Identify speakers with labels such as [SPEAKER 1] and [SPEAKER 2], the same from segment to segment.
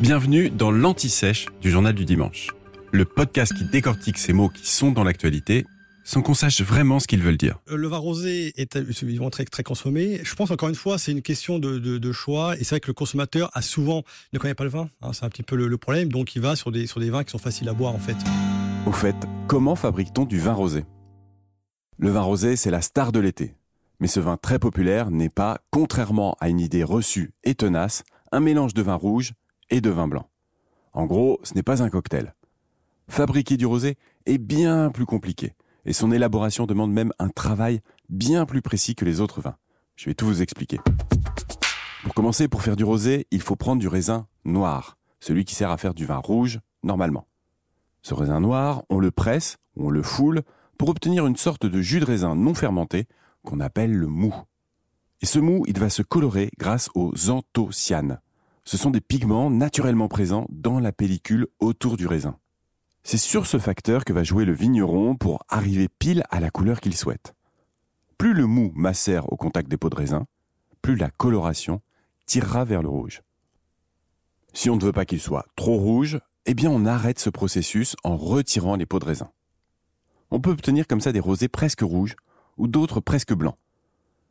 [SPEAKER 1] Bienvenue dans l'Anti-Sèche du Journal du Dimanche, le podcast qui décortique ces mots qui sont dans l'actualité sans qu'on sache vraiment ce qu'ils veulent dire.
[SPEAKER 2] Euh, le vin rosé est évidemment très, très consommé. Je pense encore une fois, c'est une question de, choix. Et c'est vrai que le consommateur a souvent ne connaît pas le vin. Hein, c'est un petit peu le, problème. Donc il va sur des, sur des vins qui sont faciles à boire en fait.
[SPEAKER 1] Au fait, comment fabrique-t-on du vin rosé? Le vin rosé, c'est la star de l'été. Mais ce vin très populaire n'est pas, contrairement à une idée reçue et tenace, un mélange de vin rouge et de vin blanc. En gros, ce n'est pas un cocktail. Fabriquer du rosé est bien plus compliqué et son élaboration demande même un travail bien plus précis que les autres vins. Je vais tout vous expliquer. Pour commencer, pour faire du rosé, il faut prendre du raisin noir, celui qui sert à faire du vin rouge normalement. Ce raisin noir, on le presse on le foule pour obtenir une sorte de jus de raisin non fermenté qu'on appelle le mou. Et ce mou, il va se colorer grâce aux anthocyanes. Ce sont des pigments naturellement présents dans la pellicule autour du raisin. C'est sur ce facteur que va jouer le vigneron pour arriver pile à la couleur qu'il souhaite. Plus le mou macère au contact des peaux de raisin, plus la coloration tirera vers le rouge. Si on ne veut pas qu'il soit trop rouge, eh bien on arrête ce processus en retirant les peaux de raisin. On peut obtenir comme ça des rosés presque rouges ou d'autres presque blancs.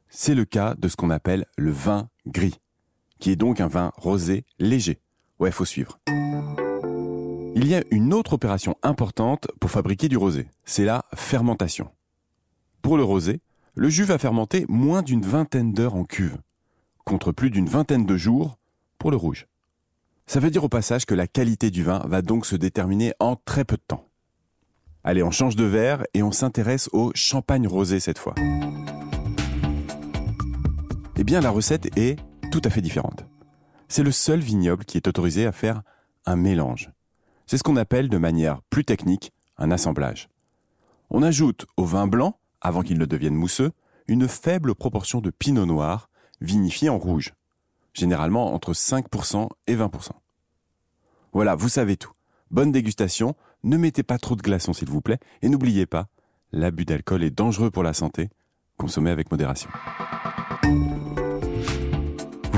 [SPEAKER 1] C'est le cas de ce qu'on appelle le vin gris, qui est donc un vin rosé léger. Ouais, faut suivre. Il y a une autre opération importante pour fabriquer du rosé, c'est la fermentation. Pour le rosé, le jus va fermenter moins d'une vingtaine d'heures en cuve, contre plus d'une vingtaine de jours pour le rouge. Ça veut dire au passage que la qualité du vin va donc se déterminer en très peu de temps. Allez, on change de verre et on s'intéresse au champagne rosé cette fois. Eh bien, la recette est tout à fait différente. C'est le seul vignoble qui est autorisé à faire un mélange. C'est ce qu'on appelle de manière plus technique un assemblage. On ajoute au vin blanc, avant qu'il ne devienne mousseux, une faible proportion de pinot noir vinifié en rouge, généralement entre 5% et 20%. Voilà, vous savez tout. Bonne dégustation, ne mettez pas trop de glaçons s'il vous plaît, et n'oubliez pas, l'abus d'alcool est dangereux pour la santé, consommez avec modération.